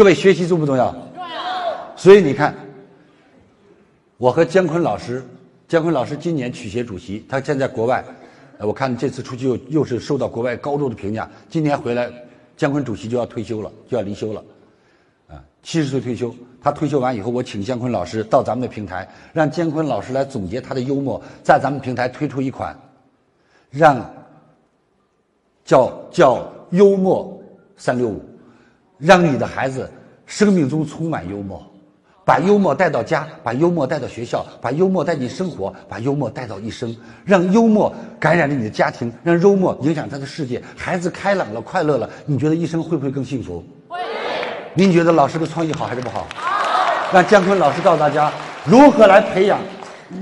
各位学习重不重要？重要。所以你看，我和姜昆老师，姜昆老师今年曲协主席，他现在国外，我看这次出去又又是受到国外高度的评价。今年回来，姜昆主席就要退休了，就要离休了，啊，七十岁退休。他退休完以后，我请姜昆老师到咱们的平台，让姜昆老师来总结他的幽默，在咱们平台推出一款，让叫叫幽默三六五，让你的孩子生命中充满幽默，把幽默带到家，把幽默带到学校，把幽默带进生活，把幽默带到一生，让幽默感染了你的家庭，让幽默影响他的世界。孩子开朗了，快乐了，你觉得一生会不会更幸福？会。您觉得老师的创意好还是不好？让姜昆老师告诉大家如何来培养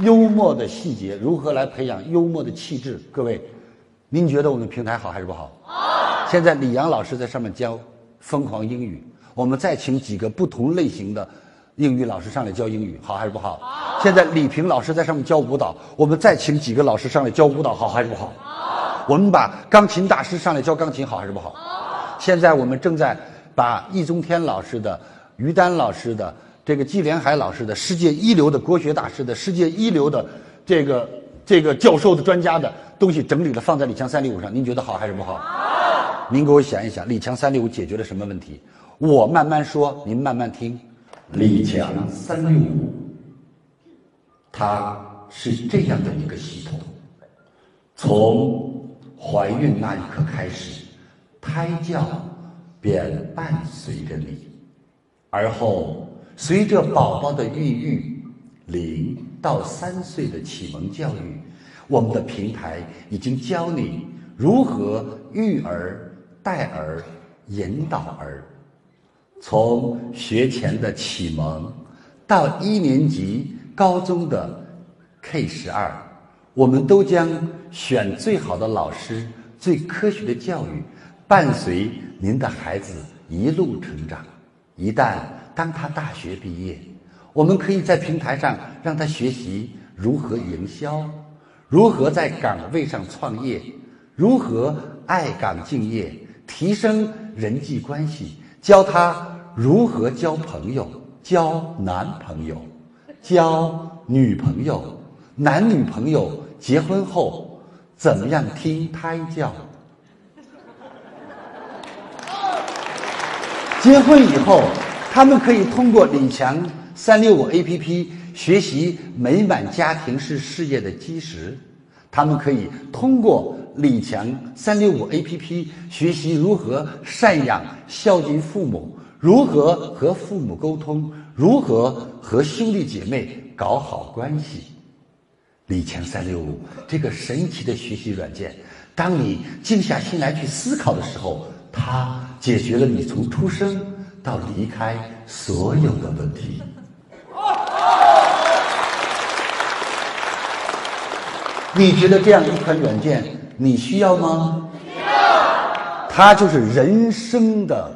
幽默的细节，如何来培养幽默的气质。各位，您觉得我们平台好还是不好？好。现在李阳老师在上面教疯狂英语，我们再请几个不同类型的英语老师上来教英语，好还是不好？好。现在李平老师在上面教舞蹈，我们再请几个老师上来教舞蹈，好还是不好？好。我们把钢琴大师上来教钢琴，好还是不好？好。现在我们正在把易中天老师的、于丹老师的。这个季连海老师的世界一流的国学大师的世界一流的这个这个教授的专家的东西整理了放在李强三六五上，您觉得好还是不好？您给我想一想，李强三六五解决了什么问题？我慢慢说，您慢慢听。李强三六五，它是这样的一个系统：从怀孕那一刻开始，胎教便伴随着你，而后。随着宝宝的孕育，零到三岁的启蒙教育，我们的平台已经教你如何育儿、带儿、引导儿。从学前的启蒙到一年级、高中的 K 十二，我们都将选最好的老师、最科学的教育，伴随您的孩子一路成长。一旦当他大学毕业，我们可以在平台上让他学习如何营销，如何在岗位上创业，如何爱岗敬业，提升人际关系，教他如何交朋友、交男朋友、交女朋友，男女朋友结婚后怎么样听胎教。结婚以后，他们可以通过李强三六五 APP 学习美满家庭是事业的基石；他们可以通过李强三六五 APP 学习如何赡养孝敬父母，如何和父母沟通，如何和兄弟姐妹搞好关系。李强三六五这个神奇的学习软件，当你静下心来去思考的时候。它解决了你从出生到离开所有的问题。你觉得这样一款软件你需要吗？需要。它就是人生的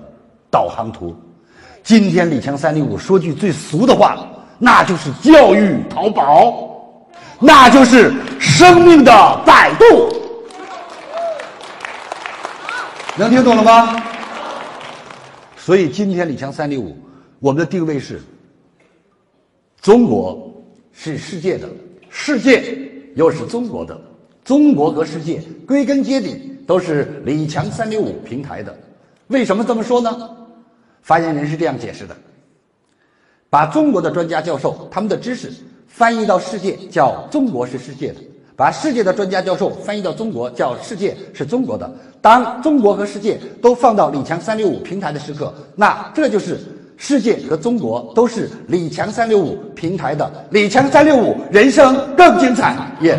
导航图。今天李强三六五说句最俗的话，那就是教育淘宝，那就是生命的百度。能听懂了吗？所以今天李强三六五，我们的定位是：中国是世界的，世界又是中国的，中国和世界归根结底都是李强三六五平台的。为什么这么说呢？发言人是这样解释的：把中国的专家教授他们的知识翻译到世界，叫中国是世界的。把世界的专家教授翻译到中国，叫世界是中国的。当中国和世界都放到李强三六五平台的时刻，那这就是世界和中国都是李强三六五平台的。李强三六五，人生更精彩，耶！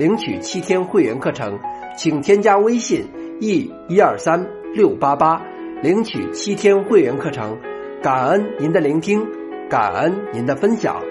领取七天会员课程，请添加微信 e 一二三六八八领取七天会员课程。感恩您的聆听，感恩您的分享。